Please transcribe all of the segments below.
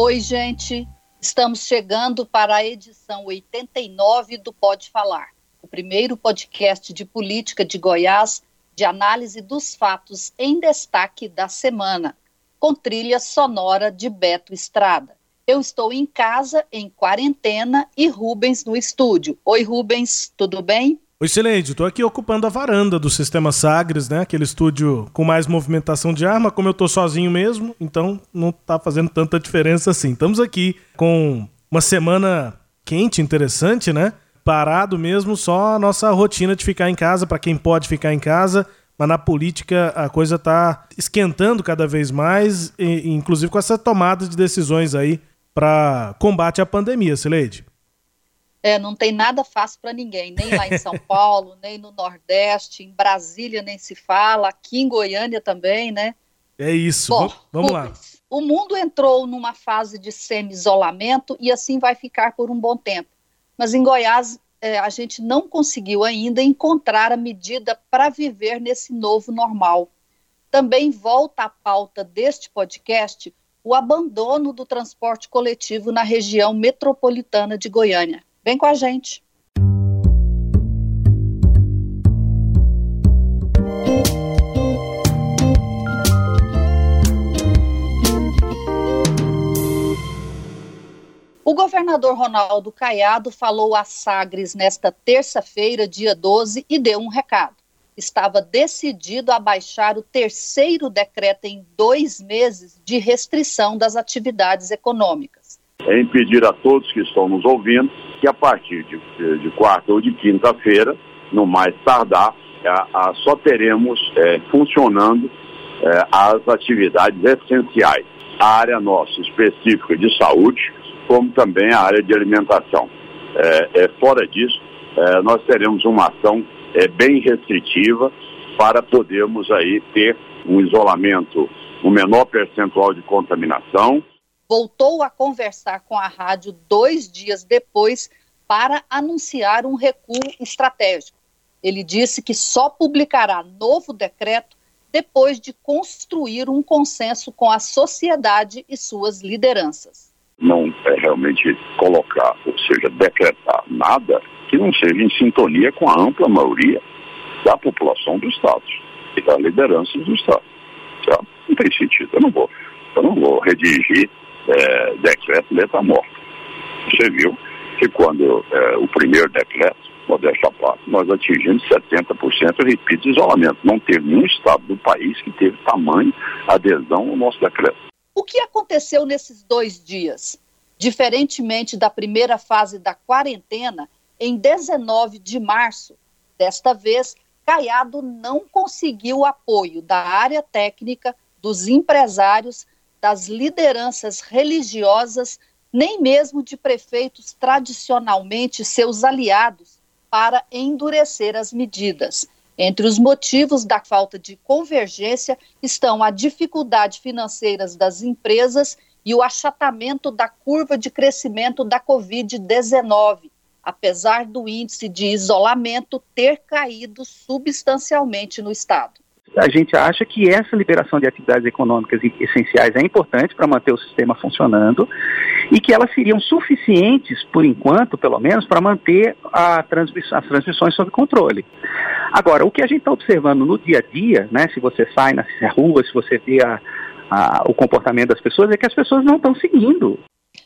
Oi, gente. Estamos chegando para a edição 89 do Pode Falar, o primeiro podcast de política de Goiás de análise dos fatos em destaque da semana, com trilha sonora de Beto Estrada. Eu estou em casa, em quarentena, e Rubens no estúdio. Oi, Rubens, tudo bem? Oi, Sileide, estou aqui ocupando a varanda do Sistema Sagres, né? Aquele estúdio com mais movimentação de arma, como eu estou sozinho mesmo, então não está fazendo tanta diferença assim. Estamos aqui com uma semana quente, interessante, né? Parado mesmo, só a nossa rotina de ficar em casa, para quem pode ficar em casa, mas na política a coisa está esquentando cada vez mais, e, inclusive com essa tomada de decisões aí para combate à pandemia, Sileide. É, não tem nada fácil para ninguém, nem lá em São Paulo, nem no Nordeste, em Brasília nem se fala, aqui em Goiânia também, né? É isso. Bom, vamos lá. O mundo entrou numa fase de semi-isolamento e assim vai ficar por um bom tempo. Mas em Goiás, é, a gente não conseguiu ainda encontrar a medida para viver nesse novo normal. Também volta à pauta deste podcast o abandono do transporte coletivo na região metropolitana de Goiânia. Vem com a gente. O governador Ronaldo Caiado falou a Sagres nesta terça-feira, dia 12, e deu um recado. Estava decidido a baixar o terceiro decreto em dois meses de restrição das atividades econômicas. É impedir a todos que estão nos ouvindo que a partir de, de quarta ou de quinta-feira, no mais tardar, a, a, só teremos é, funcionando é, as atividades essenciais. A área nossa específica de saúde, como também a área de alimentação. É, é fora disso, é, nós teremos uma ação é, bem restritiva para podermos aí ter um isolamento, um menor percentual de contaminação, voltou a conversar com a rádio dois dias depois para anunciar um recuo estratégico. Ele disse que só publicará novo decreto depois de construir um consenso com a sociedade e suas lideranças. Não é realmente colocar, ou seja, decretar nada que não seja em sintonia com a ampla maioria da população do Estado e da liderança do Estado. Não tem sentido. Eu não vou, eu não vou redigir é, decreto letra morta. Você viu que quando é, o primeiro decreto, modéstia à parte, nós atingimos 70%, repito, de isolamento. Não teve nenhum estado do país que teve tamanho adesão ao nosso decreto. O que aconteceu nesses dois dias? Diferentemente da primeira fase da quarentena, em 19 de março, desta vez, Caiado não conseguiu apoio da área técnica, dos empresários das lideranças religiosas, nem mesmo de prefeitos tradicionalmente seus aliados, para endurecer as medidas. Entre os motivos da falta de convergência estão a dificuldade financeiras das empresas e o achatamento da curva de crescimento da Covid-19, apesar do índice de isolamento ter caído substancialmente no estado a gente acha que essa liberação de atividades econômicas essenciais é importante para manter o sistema funcionando e que elas seriam suficientes, por enquanto, pelo menos, para manter as transmissões sob controle. Agora, o que a gente está observando no dia a dia, né, se você sai na rua, se você vê a, a, o comportamento das pessoas, é que as pessoas não estão seguindo.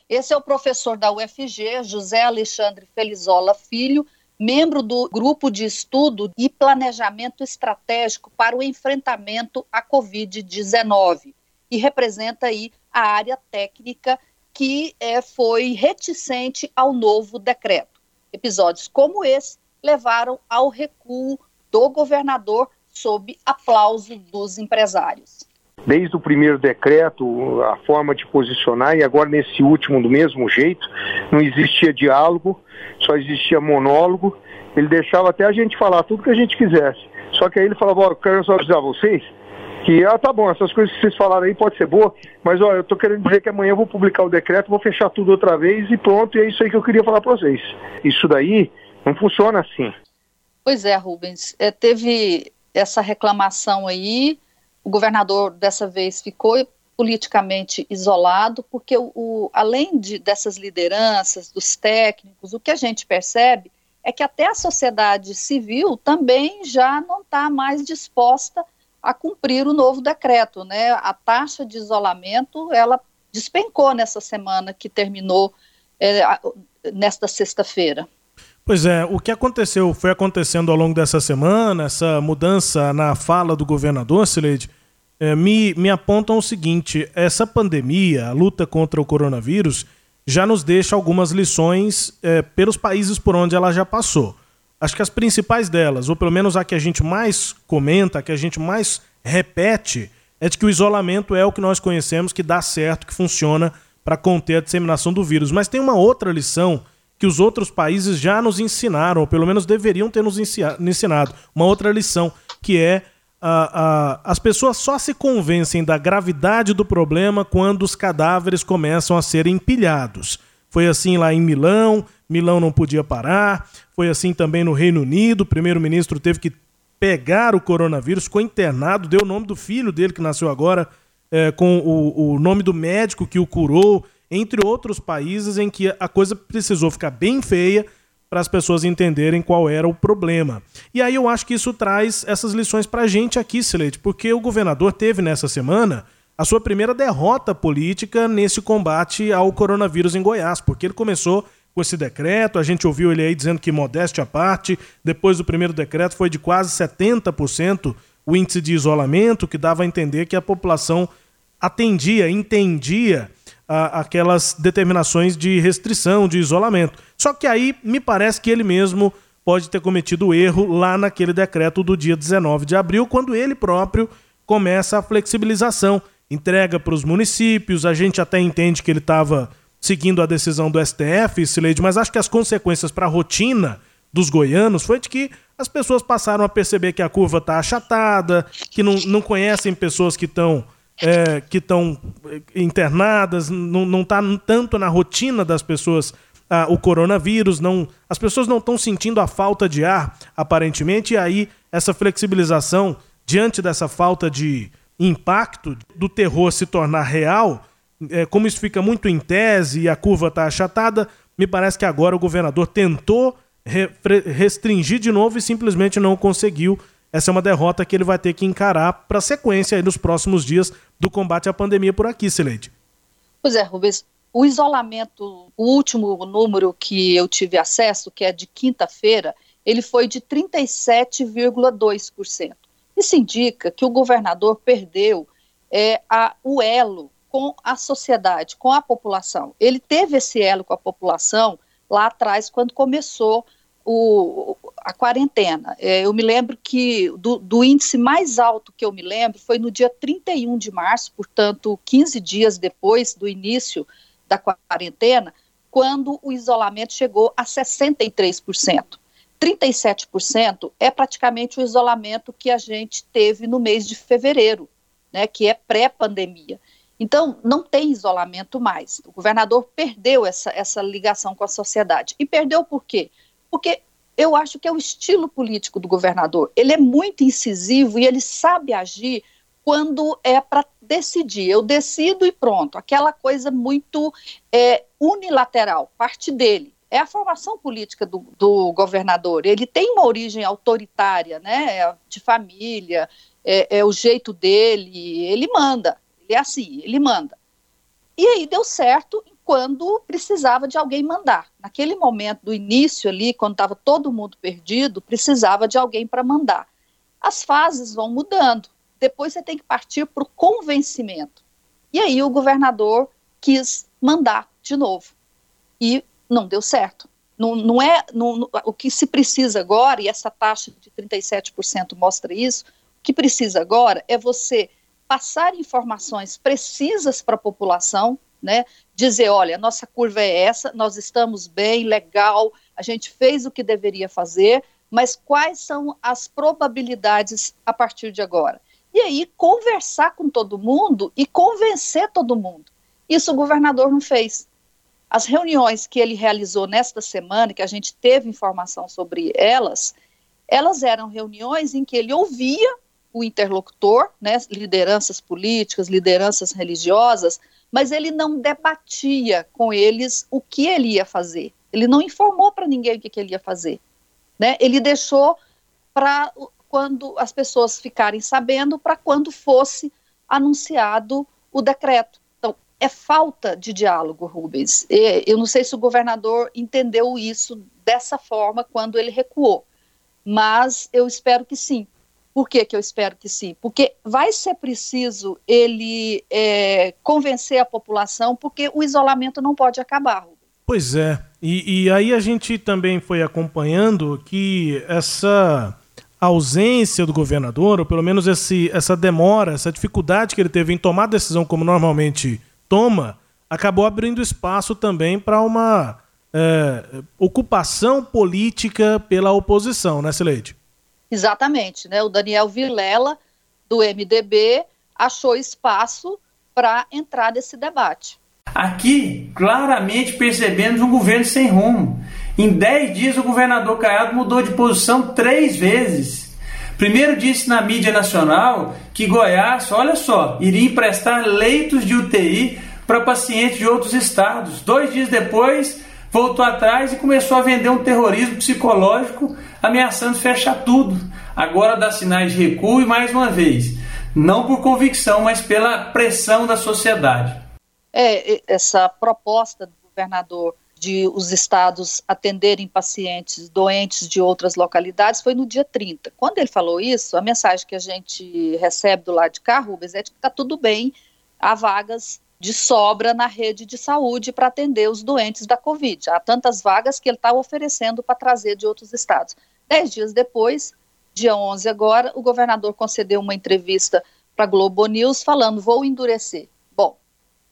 Esse é o professor da UFG, José Alexandre Felizola Filho, membro do Grupo de Estudo e Planejamento Estratégico para o Enfrentamento à Covid-19 e representa aí a área técnica que é, foi reticente ao novo decreto. Episódios como esse levaram ao recuo do governador sob aplauso dos empresários. Desde o primeiro decreto, a forma de posicionar, e agora nesse último do mesmo jeito, não existia diálogo, só existia monólogo. Ele deixava até a gente falar tudo que a gente quisesse. Só que aí ele falava, ó, quero só avisar vocês que, ah, tá bom, essas coisas que vocês falaram aí pode ser boa, mas ó, eu tô querendo dizer que amanhã eu vou publicar o decreto, vou fechar tudo outra vez e pronto, e é isso aí que eu queria falar para vocês. Isso daí não funciona assim. Pois é, Rubens, é, teve essa reclamação aí, o governador dessa vez ficou politicamente isolado, porque o, o, além de, dessas lideranças, dos técnicos, o que a gente percebe é que até a sociedade civil também já não está mais disposta a cumprir o novo decreto, né? A taxa de isolamento ela despencou nessa semana que terminou é, nesta sexta-feira. Pois é, o que aconteceu, foi acontecendo ao longo dessa semana, essa mudança na fala do governador, Sileide, é, me, me apontam o seguinte: essa pandemia, a luta contra o coronavírus, já nos deixa algumas lições é, pelos países por onde ela já passou. Acho que as principais delas, ou pelo menos a que a gente mais comenta, a que a gente mais repete, é de que o isolamento é o que nós conhecemos que dá certo, que funciona para conter a disseminação do vírus. Mas tem uma outra lição que os outros países já nos ensinaram, ou pelo menos deveriam ter nos ensinado. Uma outra lição, que é uh, as pessoas só se convencem da gravidade do problema quando os cadáveres começam a ser empilhados. Foi assim lá em Milão, Milão não podia parar. Foi assim também no Reino Unido, o primeiro-ministro teve que pegar o coronavírus, ficou internado, deu o nome do filho dele, que nasceu agora, é, com o, o nome do médico que o curou entre outros países em que a coisa precisou ficar bem feia para as pessoas entenderem qual era o problema. E aí eu acho que isso traz essas lições para a gente aqui, Silete, porque o governador teve nessa semana a sua primeira derrota política nesse combate ao coronavírus em Goiás, porque ele começou com esse decreto, a gente ouviu ele aí dizendo que modéstia à parte, depois do primeiro decreto foi de quase 70% o índice de isolamento, que dava a entender que a população atendia, entendia a, aquelas determinações de restrição, de isolamento. Só que aí me parece que ele mesmo pode ter cometido erro lá naquele decreto do dia 19 de abril, quando ele próprio começa a flexibilização, entrega para os municípios, a gente até entende que ele estava seguindo a decisão do STF, Sileide, mas acho que as consequências para a rotina dos goianos foi de que as pessoas passaram a perceber que a curva está achatada, que não, não conhecem pessoas que estão é, que estão é, internadas, não está tanto na rotina das pessoas ah, o coronavírus, não, as pessoas não estão sentindo a falta de ar, aparentemente, e aí essa flexibilização, diante dessa falta de impacto do terror se tornar real, é, como isso fica muito em tese e a curva está achatada, me parece que agora o governador tentou re restringir de novo e simplesmente não conseguiu essa é uma derrota que ele vai ter que encarar para a sequência aí nos próximos dias do combate à pandemia por aqui, Sileide. Pois é, Rubens. O isolamento, o último número que eu tive acesso, que é de quinta-feira, ele foi de 37,2%. Isso indica que o governador perdeu é, a, o elo com a sociedade, com a população. Ele teve esse elo com a população lá atrás, quando começou o, a quarentena. É, eu me lembro que do, do, índice mais alto que eu me lembro foi no dia 31 de março, portanto, 15 dias depois do início da quarentena, quando o isolamento chegou a 63%. 37% é praticamente o isolamento que a gente teve no mês de fevereiro, né, que é pré-pandemia. Então, não tem isolamento mais. O governador perdeu essa, essa ligação com a sociedade. E perdeu por quê? porque eu acho que é o estilo político do governador. Ele é muito incisivo e ele sabe agir quando é para decidir. Eu decido e pronto. Aquela coisa muito é, unilateral, parte dele. É a formação política do, do, governador. Ele tem uma origem autoritária, né, de família, é, é o jeito dele. Ele manda. Ele é assim, ele manda. E aí deu certo quando precisava de alguém mandar. Naquele momento do início ali, quando estava todo mundo perdido, precisava de alguém para mandar. As fases vão mudando. Depois você tem que partir para o convencimento. E aí o governador quis mandar de novo. E não deu certo. Não, não é não, o que se precisa agora, e essa taxa de 37% mostra isso, o que precisa agora é você passar informações precisas para a população, né? Dizer, olha, nossa curva é essa, nós estamos bem, legal, a gente fez o que deveria fazer, mas quais são as probabilidades a partir de agora? E aí conversar com todo mundo e convencer todo mundo. Isso o governador não fez. As reuniões que ele realizou nesta semana, que a gente teve informação sobre elas, elas eram reuniões em que ele ouvia o interlocutor, né, lideranças políticas, lideranças religiosas, mas ele não debatia com eles o que ele ia fazer. Ele não informou para ninguém o que, que, ele ia fazer. Né? Ele deixou para quando as pessoas ficarem sabendo, para quando fosse anunciado o decreto. Então, é falta de diálogo, Rubens. Eu não sei se o governador entendeu isso dessa forma quando ele recuou, mas eu espero que sim, por que, que eu espero que sim? Porque vai ser preciso ele é, convencer a população, porque o isolamento não pode acabar. Pois é. E, e aí a gente também foi acompanhando que essa ausência do governador, ou pelo menos esse, essa demora, essa dificuldade que ele teve em tomar decisão como normalmente toma, acabou abrindo espaço também para uma é, ocupação política pela oposição, né, Sileide? Exatamente, né? O Daniel Vilela, do MDB, achou espaço para entrar nesse debate. Aqui, claramente percebemos um governo sem rumo. Em 10 dias, o governador Caiado mudou de posição três vezes. Primeiro disse na mídia nacional que Goiás, olha só, iria emprestar leitos de UTI para pacientes de outros estados. Dois dias depois, voltou atrás e começou a vender um terrorismo psicológico ameaçando fechar tudo. Agora dá sinais de recuo e mais uma vez, não por convicção, mas pela pressão da sociedade. É, essa proposta do governador de os estados atenderem pacientes doentes de outras localidades foi no dia 30. Quando ele falou isso, a mensagem que a gente recebe do lado de cá, Rubens, é de que está tudo bem, há vagas de sobra na rede de saúde para atender os doentes da Covid. Há tantas vagas que ele está oferecendo para trazer de outros estados. Dez dias depois, dia 11 agora, o governador concedeu uma entrevista para a Globo News falando, vou endurecer. Bom,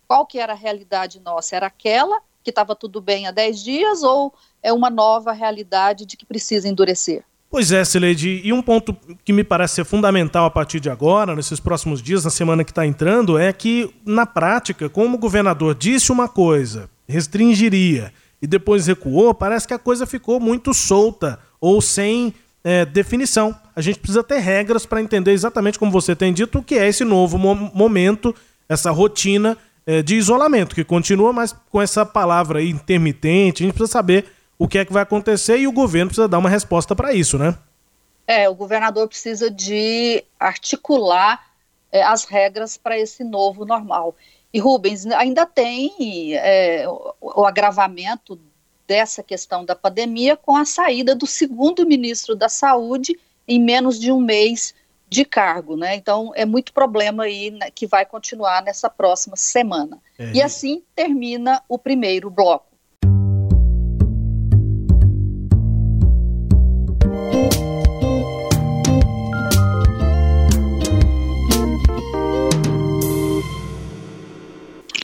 qual que era a realidade nossa? Era aquela que estava tudo bem há 10 dias ou é uma nova realidade de que precisa endurecer? Pois é, Sileide, e um ponto que me parece ser fundamental a partir de agora, nesses próximos dias, na semana que está entrando, é que, na prática, como o governador disse uma coisa, restringiria, e depois recuou, parece que a coisa ficou muito solta ou sem é, definição. A gente precisa ter regras para entender exatamente como você tem dito o que é esse novo mo momento, essa rotina é, de isolamento, que continua, mas com essa palavra aí, intermitente, a gente precisa saber o que é que vai acontecer e o governo precisa dar uma resposta para isso, né? É, o governador precisa de articular é, as regras para esse novo normal. E Rubens ainda tem é, o, o agravamento dessa questão da pandemia com a saída do segundo ministro da Saúde em menos de um mês de cargo, né? Então é muito problema aí né, que vai continuar nessa próxima semana. É. E assim termina o primeiro bloco.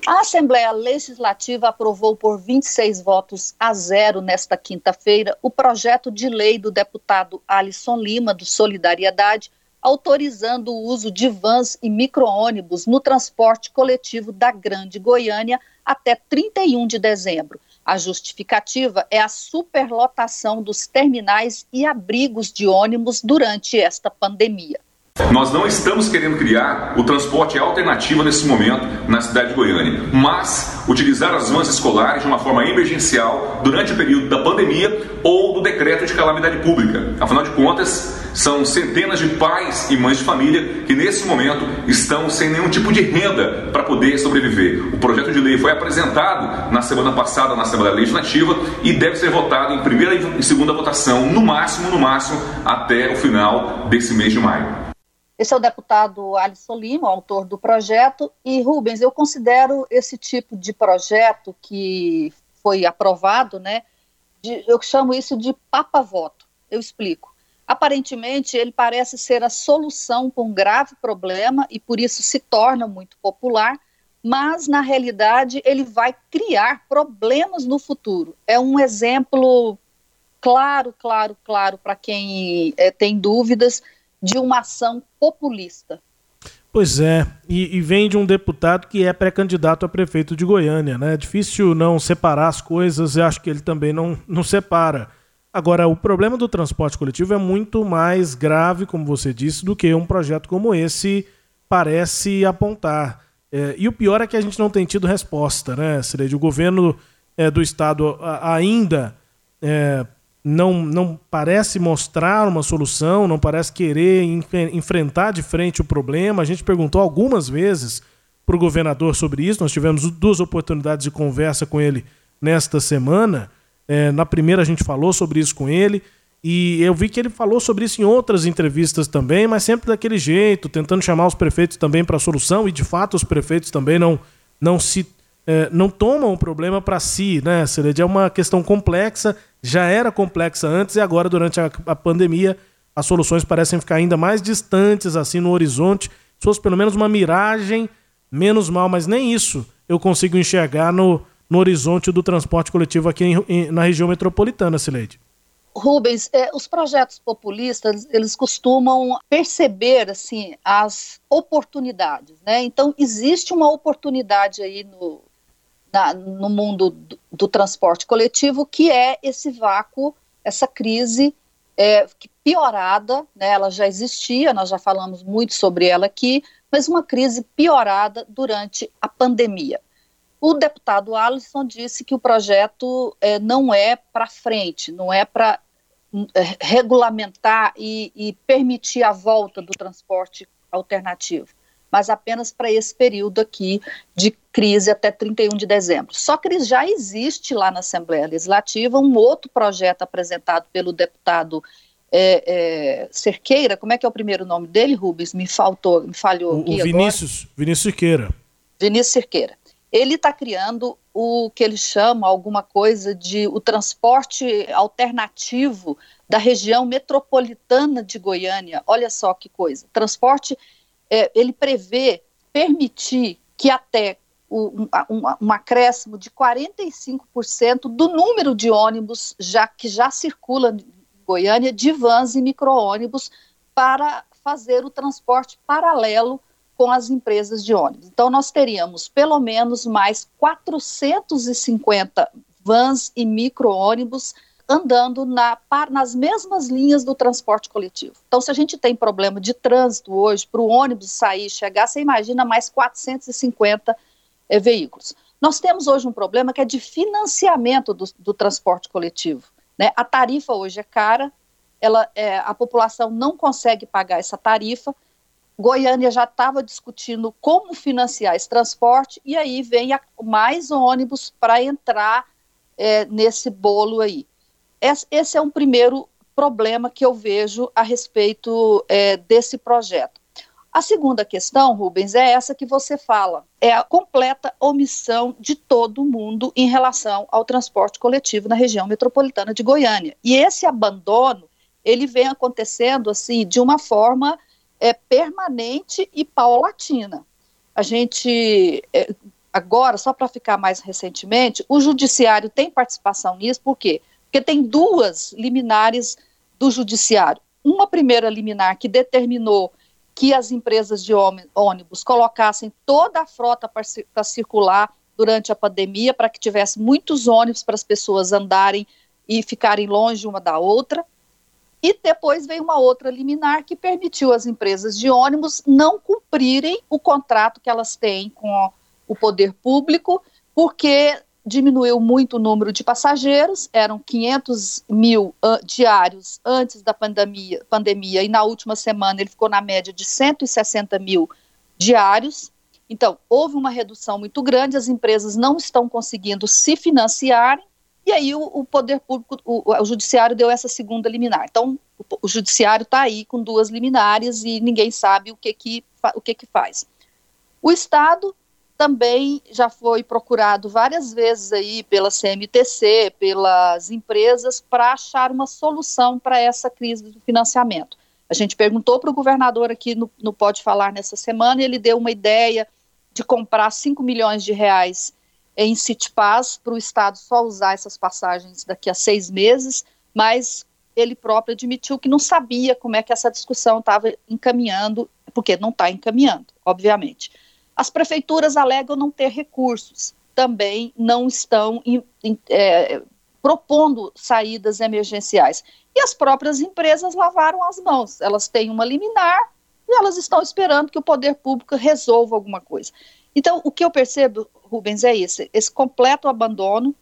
A Assembleia Legislativa aprovou por 26 votos a zero nesta quinta-feira o projeto de lei do deputado Alisson Lima, do Solidariedade, autorizando o uso de vans e micro-ônibus no transporte coletivo da Grande Goiânia até 31 de dezembro. A justificativa é a superlotação dos terminais e abrigos de ônibus durante esta pandemia. Nós não estamos querendo criar o transporte alternativo nesse momento na cidade de Goiânia, mas utilizar as vans escolares de uma forma emergencial durante o período da pandemia ou do decreto de calamidade pública. Afinal de contas, são centenas de pais e mães de família que nesse momento estão sem nenhum tipo de renda para poder sobreviver. O projeto de lei foi apresentado na semana passada na Assembleia Legislativa e deve ser votado em primeira e segunda votação, no máximo, no máximo, até o final desse mês de maio. Esse é o deputado Alisson Lima, autor do projeto. E, Rubens, eu considero esse tipo de projeto que foi aprovado, né? De, eu chamo isso de papa-voto. Eu explico. Aparentemente, ele parece ser a solução para um grave problema e por isso se torna muito popular, mas na realidade ele vai criar problemas no futuro. É um exemplo claro, claro, claro para quem é, tem dúvidas de uma ação populista. Pois é, e, e vem de um deputado que é pré-candidato a prefeito de Goiânia, né? É difícil não separar as coisas, eu acho que ele também não, não separa. Agora, o problema do transporte coletivo é muito mais grave, como você disse, do que um projeto como esse parece apontar. É, e o pior é que a gente não tem tido resposta, né, Cileide? O governo é, do estado ainda é, não, não parece mostrar uma solução, não parece querer enfrentar de frente o problema. A gente perguntou algumas vezes para o governador sobre isso, nós tivemos duas oportunidades de conversa com ele nesta semana. É, na primeira a gente falou sobre isso com ele. E eu vi que ele falou sobre isso em outras entrevistas também, mas sempre daquele jeito, tentando chamar os prefeitos também para a solução, e de fato os prefeitos também não, não se é, não tomam o problema para si, né, Cered? É uma questão complexa, já era complexa antes e agora, durante a, a, pandemia, as soluções parecem ficar ainda mais distantes, assim, no horizonte. Se fosse pelo menos uma miragem, menos mal, mas nem isso eu consigo enxergar no, no horizonte do transporte coletivo aqui em, em, na região metropolitana, Sileide. Rubens, é, os projetos populistas, eles costumam perceber, assim, as oportunidades, né? Então, existe uma oportunidade aí no, na, no mundo do, do, transporte coletivo, que é esse vácuo, essa crise é, piorada, né, ela já existia, nós já falamos muito sobre ela aqui, mas uma crise piorada durante a pandemia. O deputado Alisson disse que o projeto é, não é para frente, não é para é, regulamentar e, e permitir a volta do transporte alternativo mas apenas para esse período aqui de crise até 31 de dezembro. Só que já existe lá na Assembleia Legislativa um outro projeto apresentado pelo deputado é, é, Cerqueira, como é que é o primeiro nome dele, Rubens? Me faltou, me falhou o, o Vinícius, agora. Vinícius Cerqueira. Vinícius Cerqueira. Ele está criando o que ele chama alguma coisa de o transporte alternativo da região metropolitana de Goiânia. Olha só que coisa. Transporte é, ele prevê permitir que até um, um, um acréscimo de 45% do número de ônibus já que já circula em Goiânia de vans e micro-ônibus para fazer o transporte paralelo com as empresas de ônibus. Então, nós teríamos pelo menos mais 450 vans e micro-ônibus andando na, nas mesmas linhas do transporte coletivo. Então, se a gente tem problema de trânsito hoje, para o ônibus sair e chegar, você imagina mais 450 é, veículos. Nós temos hoje um problema que é de financiamento do, do transporte coletivo. Né? A tarifa hoje é cara, ela, é, a população não consegue pagar essa tarifa. Goiânia já estava discutindo como financiar esse transporte, e aí vem a, mais ônibus para entrar é, nesse bolo aí. Esse é um primeiro problema que eu vejo a respeito é, desse projeto. A segunda questão, Rubens, é essa que você fala: é a completa omissão de todo mundo em relação ao transporte coletivo na região metropolitana de Goiânia. E esse abandono, ele vem acontecendo assim de uma forma é, permanente e paulatina. A gente é, agora, só para ficar mais recentemente, o judiciário tem participação nisso, por quê? Porque tem duas liminares do judiciário. Uma primeira liminar que determinou que as empresas de ônibus colocassem toda a frota para circular durante a pandemia, para que tivesse muitos ônibus para as pessoas andarem e ficarem longe uma da outra. E depois veio uma outra liminar que permitiu às empresas de ônibus não cumprirem o contrato que elas têm com o poder público, porque diminuiu muito o número de passageiros, eram 500 mil uh, diários antes da pandemia, pandemia, e na última semana ele ficou na média de 160 mil diários. Então, houve uma redução muito grande, as empresas não estão conseguindo se financiarem, e aí o, o poder público, o, o, judiciário deu essa segunda liminar. Então, o, o judiciário está aí com duas liminares e ninguém sabe o que que, o que, que faz. O Estado também já foi procurado várias vezes aí pela CMTC, pelas empresas, para achar uma solução para essa crise do financiamento. A gente perguntou para o governador aqui no, no Pode Falar nessa semana, e ele deu uma ideia de comprar 5 milhões de reais em Citipaz para o Estado só usar essas passagens daqui a seis meses, mas ele próprio admitiu que não sabia como é que essa discussão estava encaminhando, porque não está encaminhando, obviamente. As prefeituras alegam não ter recursos, também não estão in, in, é, propondo saídas emergenciais. E as próprias empresas lavaram as mãos. Elas têm uma liminar e elas estão esperando que o poder público resolva alguma coisa. Então, o que eu percebo, Rubens, é esse, esse completo abandono,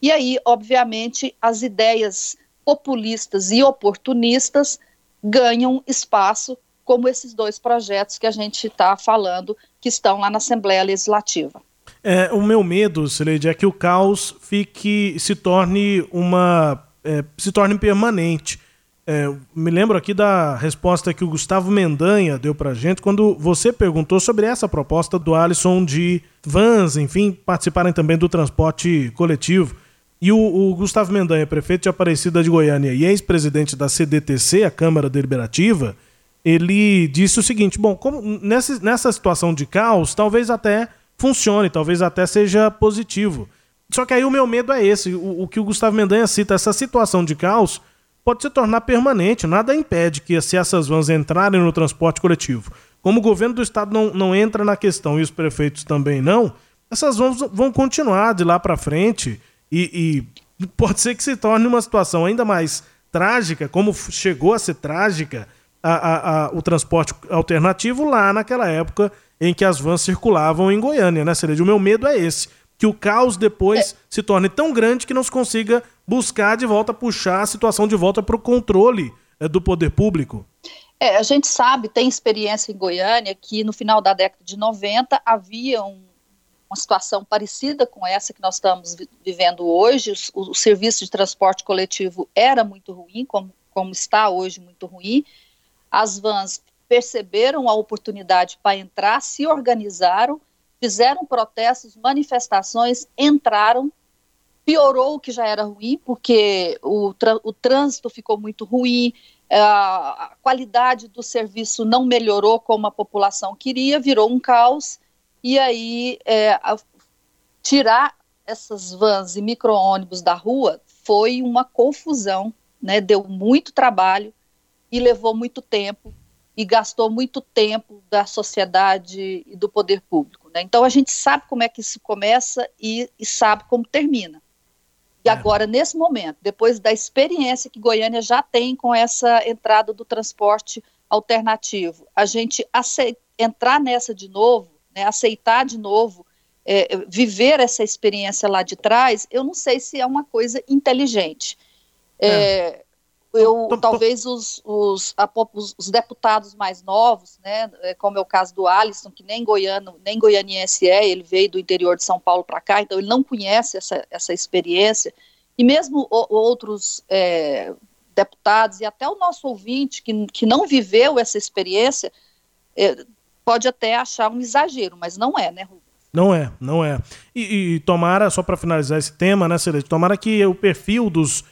e aí, obviamente, as ideias populistas e oportunistas ganham espaço, como esses dois projetos que a gente está falando, que estão lá na Assembleia Legislativa. É, o meu medo, Sileide, é que o caos fique, se torne uma é, se torne permanente. É, me lembro aqui da resposta que o Gustavo Mendanha deu pra gente quando você perguntou sobre essa proposta do Alisson de vans, enfim, participarem também do transporte coletivo. E o, o Gustavo Mendanha, prefeito de Aparecida de Goiânia e ex-presidente da CDTC, a Câmara Deliberativa, ele disse o seguinte: bom, como nessa, nessa situação de caos, talvez até funcione, talvez até seja positivo. Só que aí o meu medo é esse, o, o, que o Gustavo Mendanha cita, essa situação de caos pode se tornar permanente, nada impede que se essas vans entrarem no transporte coletivo, como o governo do estado não, não entra na questão e os prefeitos também não, essas vans vão continuar de lá para frente e, e pode ser que se torne uma situação ainda mais trágica, como chegou a ser trágica a, a, a, o transporte alternativo lá naquela época em que as vans circulavam em Goiânia, né, Cereja? O meu medo é esse que o caos depois é. se torne tão grande que não se consiga buscar de volta, puxar a situação de volta para o controle é, do poder público? É, a gente sabe, tem experiência em Goiânia, que no final da década de 90 havia um, uma situação parecida com essa que nós estamos vivendo hoje. O, o, serviço de transporte coletivo era muito ruim, como, como está hoje muito ruim. As vans perceberam a oportunidade para entrar, se organizaram fizeram protestos, manifestações, entraram, piorou o que já era ruim, porque o, o trânsito ficou muito ruim, a qualidade do serviço não melhorou como a população queria, virou um caos, e aí é, a, tirar essas vans e micro-ônibus da rua foi uma confusão, né, deu muito trabalho e levou muito tempo, e gastou muito tempo da sociedade e do poder público. Né? Então a gente sabe como é que isso começa e, e sabe como termina. E é. agora, nesse momento, depois da experiência que Goiânia já tem com essa entrada do transporte alternativo, a gente entrar nessa de novo, né, aceitar de novo, é, viver essa experiência lá de trás, eu não sei se é uma coisa inteligente. É. Eu talvez os, os, a, os, os, deputados mais novos, né, é, como é o caso do Alisson, que nem goiano, nem goianiense é, ele veio do interior de São Paulo para cá, então ele não conhece essa, essa experiência, e mesmo o, outros é, deputados e até o nosso ouvinte que, que não viveu essa experiência, é, pode até achar um exagero, mas não é, né, Rubens? Não é, não é. E, e tomara, só para finalizar esse tema, né, Celeste, tomara que o perfil dos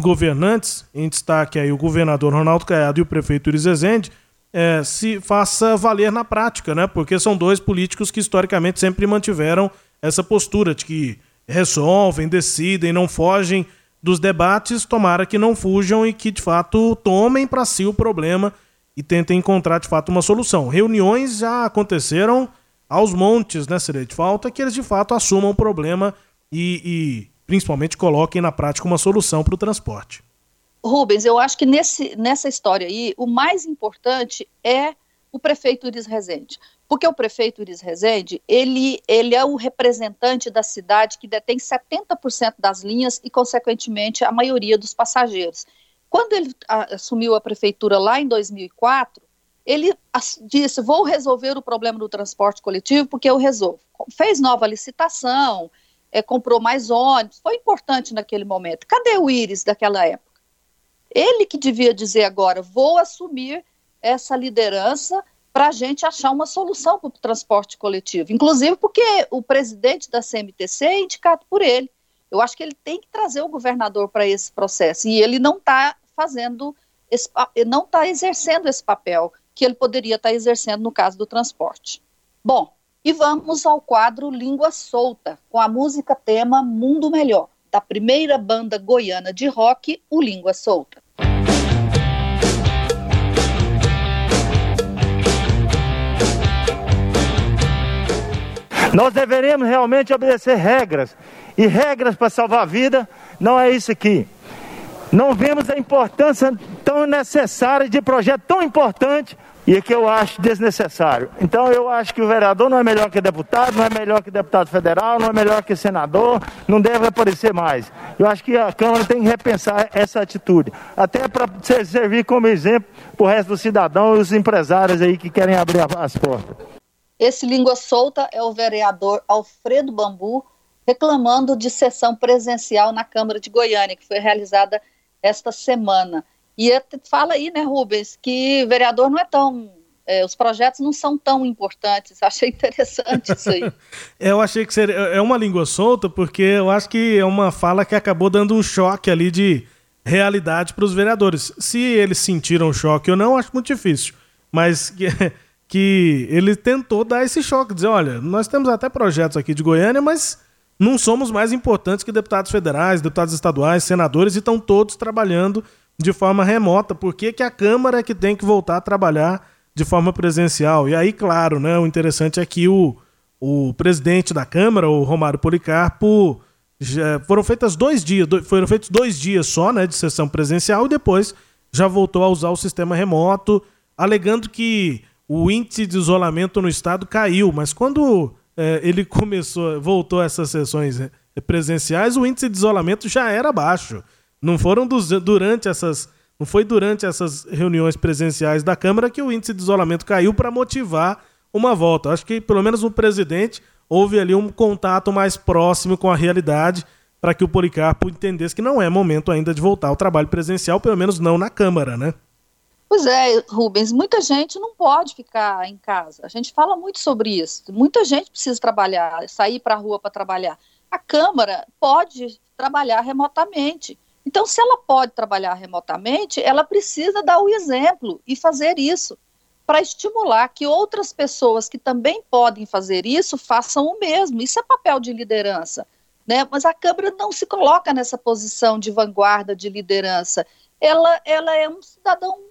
governantes, em destaque aí o governador Ronaldo Caiado e o prefeito Iris Rezende, é, se faça valer na prática, né? Porque são dois políticos que historicamente sempre mantiveram essa postura de que resolvem, decidem, não fogem dos debates, tomara que não fujam e que de fato tomem para si o problema e tentem encontrar de fato uma solução. Reuniões já aconteceram aos montes, né, Sirete? Falta que eles de fato assumam o problema e, e principalmente coloquem na prática uma solução para o transporte. Rubens, eu acho que nesse, nessa história aí, o mais importante é o prefeito Iris Rezende. Porque o prefeito Iris Rezende, ele, ele é o representante da cidade que detém 70% das linhas e, consequentemente, a maioria dos passageiros. Quando ele assumiu a prefeitura lá em 2004, ele disse: Vou resolver o problema do transporte coletivo porque eu resolvo. Fez nova licitação, é, comprou mais ônibus, foi importante naquele momento. Cadê o Íris daquela época? Ele que devia dizer agora, vou assumir essa liderança para a gente achar uma solução para o transporte coletivo. Inclusive porque o presidente da CMTC é indicado por ele. Eu acho que ele tem que trazer o governador para esse processo e ele não está fazendo, esse, não está exercendo esse papel que ele poderia estar tá exercendo no caso do transporte. Bom, e vamos ao quadro Língua Solta, com a música tema Mundo Melhor, da primeira banda goiana de rock, o Língua Solta. Nós deveríamos realmente obedecer regras. E regras para salvar a vida não é isso aqui. Não vemos a importância tão necessária de projeto tão importante e que eu acho desnecessário. Então eu acho que o vereador não é melhor que deputado, não é melhor que deputado federal, não é melhor que senador, não deve aparecer mais. Eu acho que a Câmara tem que repensar essa atitude, até para servir como exemplo para o resto do cidadão e os empresários aí que querem abrir as portas. Esse língua solta é o vereador Alfredo Bambu, reclamando de sessão presencial na Câmara de Goiânia, que foi realizada esta semana. E é, fala aí, né, Rubens, que vereador não é tão. É, os projetos não são tão importantes. Achei interessante isso aí. eu achei que seria, é uma língua solta, porque eu acho que é uma fala que acabou dando um choque ali de realidade para os vereadores. Se eles sentiram choque ou não, acho muito difícil. Mas que ele tentou dar esse choque, dizer, olha, nós temos até projetos aqui de Goiânia, mas não somos mais importantes que deputados federais, deputados estaduais, senadores, e estão todos trabalhando de forma remota. Por que, que a Câmara é que tem que voltar a trabalhar de forma presencial? E aí, claro, né, o interessante é que o, o presidente da Câmara, o Romário Policarpo, já, foram feitas dois dias, foram feitos dois dias só né, de sessão presencial e depois já voltou a usar o sistema remoto, alegando que o índice de isolamento no estado caiu, mas quando é, ele começou, voltou essas sessões é, presenciais, o índice de isolamento já era baixo. Não foram durante essas, não foi durante essas reuniões presenciais da Câmara que o índice de isolamento caiu para motivar uma volta. Acho que pelo menos o presidente houve ali um contato mais próximo com a realidade para que o Policarpo entendesse que não é momento ainda de voltar ao trabalho presencial, pelo menos não na Câmara, né? Pois é, Rubens, muita gente não pode ficar em casa. A gente fala muito sobre isso. Muita gente precisa trabalhar, sair para a rua para trabalhar. A Câmara pode trabalhar remotamente. Então, se ela pode trabalhar remotamente, ela precisa dar o exemplo e fazer isso para estimular que outras pessoas que também podem fazer isso façam o mesmo. Isso é papel de liderança. Né? Mas a Câmara não se coloca nessa posição de vanguarda, de liderança. Ela, ela é um cidadão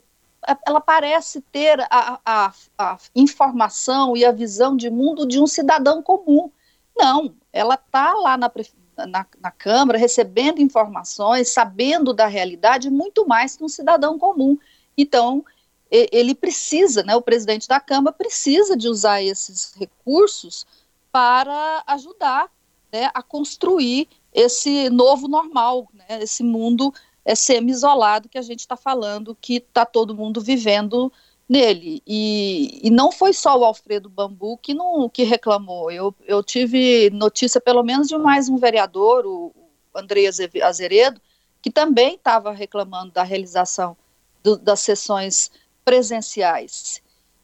ela parece ter a, a, a, informação e a visão de mundo de um cidadão comum. Não, ela está lá na, na, na, Câmara recebendo informações, sabendo da realidade muito mais que um cidadão comum. Então, ele precisa, né, o presidente da Câmara precisa de usar esses recursos para ajudar né, a construir esse novo normal, né, esse mundo é, semi-isolado que a gente está falando, que está todo mundo vivendo nele. E, e não foi só o Alfredo Bambu que, não, que reclamou. Eu, eu tive notícia, pelo menos, de mais um vereador, o André Azeredo, que também estava reclamando da realização do, das sessões presenciais.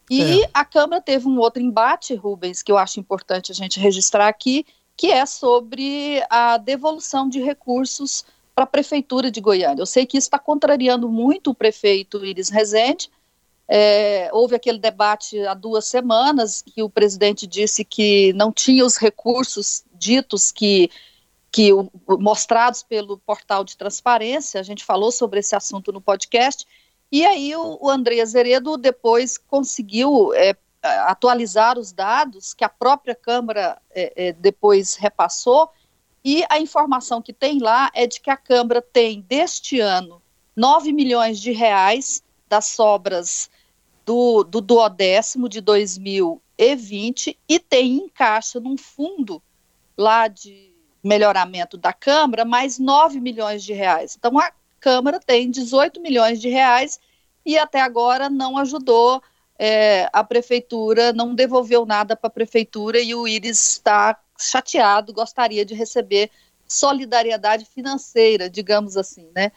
E é. a Câmara teve um outro embate, Rubens, que eu acho importante a gente registrar aqui, que é sobre a devolução de recursos para a Prefeitura de Goiânia. Eu sei que isso está contrariando muito o prefeito Iris Rezende. É, houve aquele debate há duas semanas que o presidente disse que não tinha os recursos ditos que, que mostrados pelo portal de transparência. A gente falou sobre esse assunto no podcast. E aí o, o André Azeredo depois conseguiu é, atualizar os dados que a própria Câmara é, é depois repassou e a informação que tem lá é de que a Câmara tem, deste ano, 9 milhões de reais das sobras do, do duodécimo de 2020 e tem em caixa num fundo lá de melhoramento da Câmara mais 9 milhões de reais. Então a Câmara tem 18 milhões de reais e até agora não ajudou é, a prefeitura, não devolveu nada para a prefeitura e o Íris está chateado, gostaria de receber solidariedade financeira, digamos assim, né,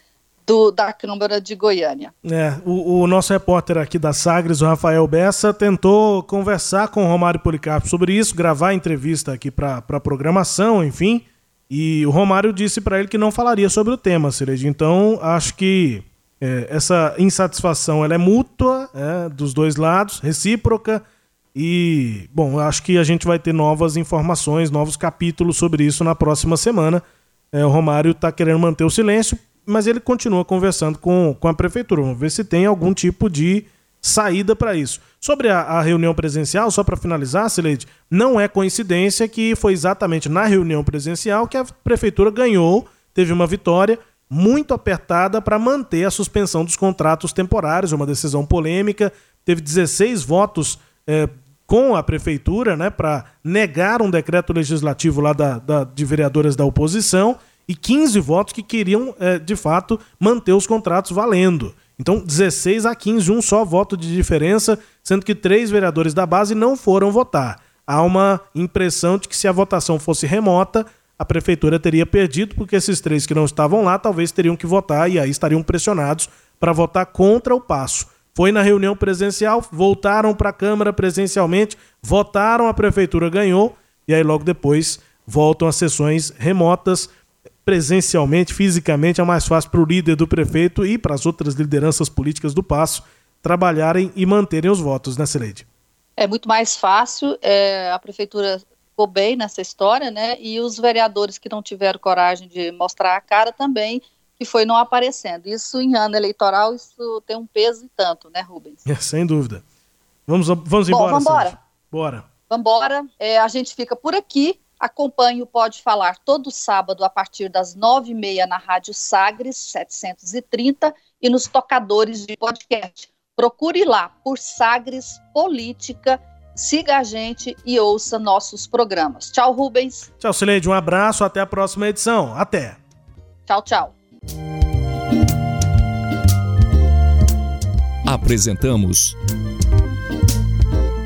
do, da Câmara de Goiânia. É, o, o, nosso repórter aqui da Sagres, o Rafael Bessa, tentou conversar com o Romário Policarpo sobre isso, gravar a entrevista aqui para a programação, enfim. E o Romário disse para ele que não falaria sobre o tema, Cileide. Então, acho que é, essa insatisfação ela é mútua é, dos dois lados, recíproca. E, bom, acho que a gente vai ter novas informações, novos capítulos sobre isso na próxima semana. É, o Romário está querendo manter o silêncio, mas ele continua conversando com, com a prefeitura. Vamos ver se tem algum tipo de saída para isso. Sobre a, a, reunião presencial, só para finalizar, Sileide, não é coincidência que foi exatamente na reunião presencial que a prefeitura ganhou, teve uma vitória muito apertada para manter a suspensão dos contratos temporários, uma decisão polêmica. Teve 16 votos é, com a prefeitura né, para negar um decreto legislativo lá da, da, de vereadoras da oposição e 15 votos que queriam, é, de fato, manter os contratos valendo. Então, 16 a 15, um só voto de diferença, sendo que três vereadores da base não foram votar. Há uma impressão de que se a votação fosse remota, a prefeitura teria perdido, porque esses três que não estavam lá talvez teriam que votar e aí estariam pressionados para votar contra o passo. Foi na reunião presencial, voltaram para a Câmara presencialmente, votaram, a prefeitura ganhou, e aí logo depois voltam as sessões remotas presencialmente, fisicamente, é mais fácil para o líder do prefeito e para as outras lideranças políticas do Passo trabalharem e manterem os votos, né, Celede? É muito mais fácil, é, a prefeitura ficou bem nessa história, né? E os vereadores que não tiveram coragem de mostrar a cara também, que foi não aparecendo. Isso em ano eleitoral, isso tem um peso e tanto, né, Rubens? É, sem dúvida. Vamos, vamos embora. Bom, vamos embora. Bora. Vamos embora. É, a gente fica por aqui. Acompanhe o Pode Falar todo sábado a partir das nove e meia na Rádio Sagres 730 e nos tocadores de podcast. Procure lá por Sagres Política, siga a gente e ouça nossos programas. Tchau, Rubens. Tchau, Sileide. Um abraço, até a próxima edição. Até. Tchau, tchau. Apresentamos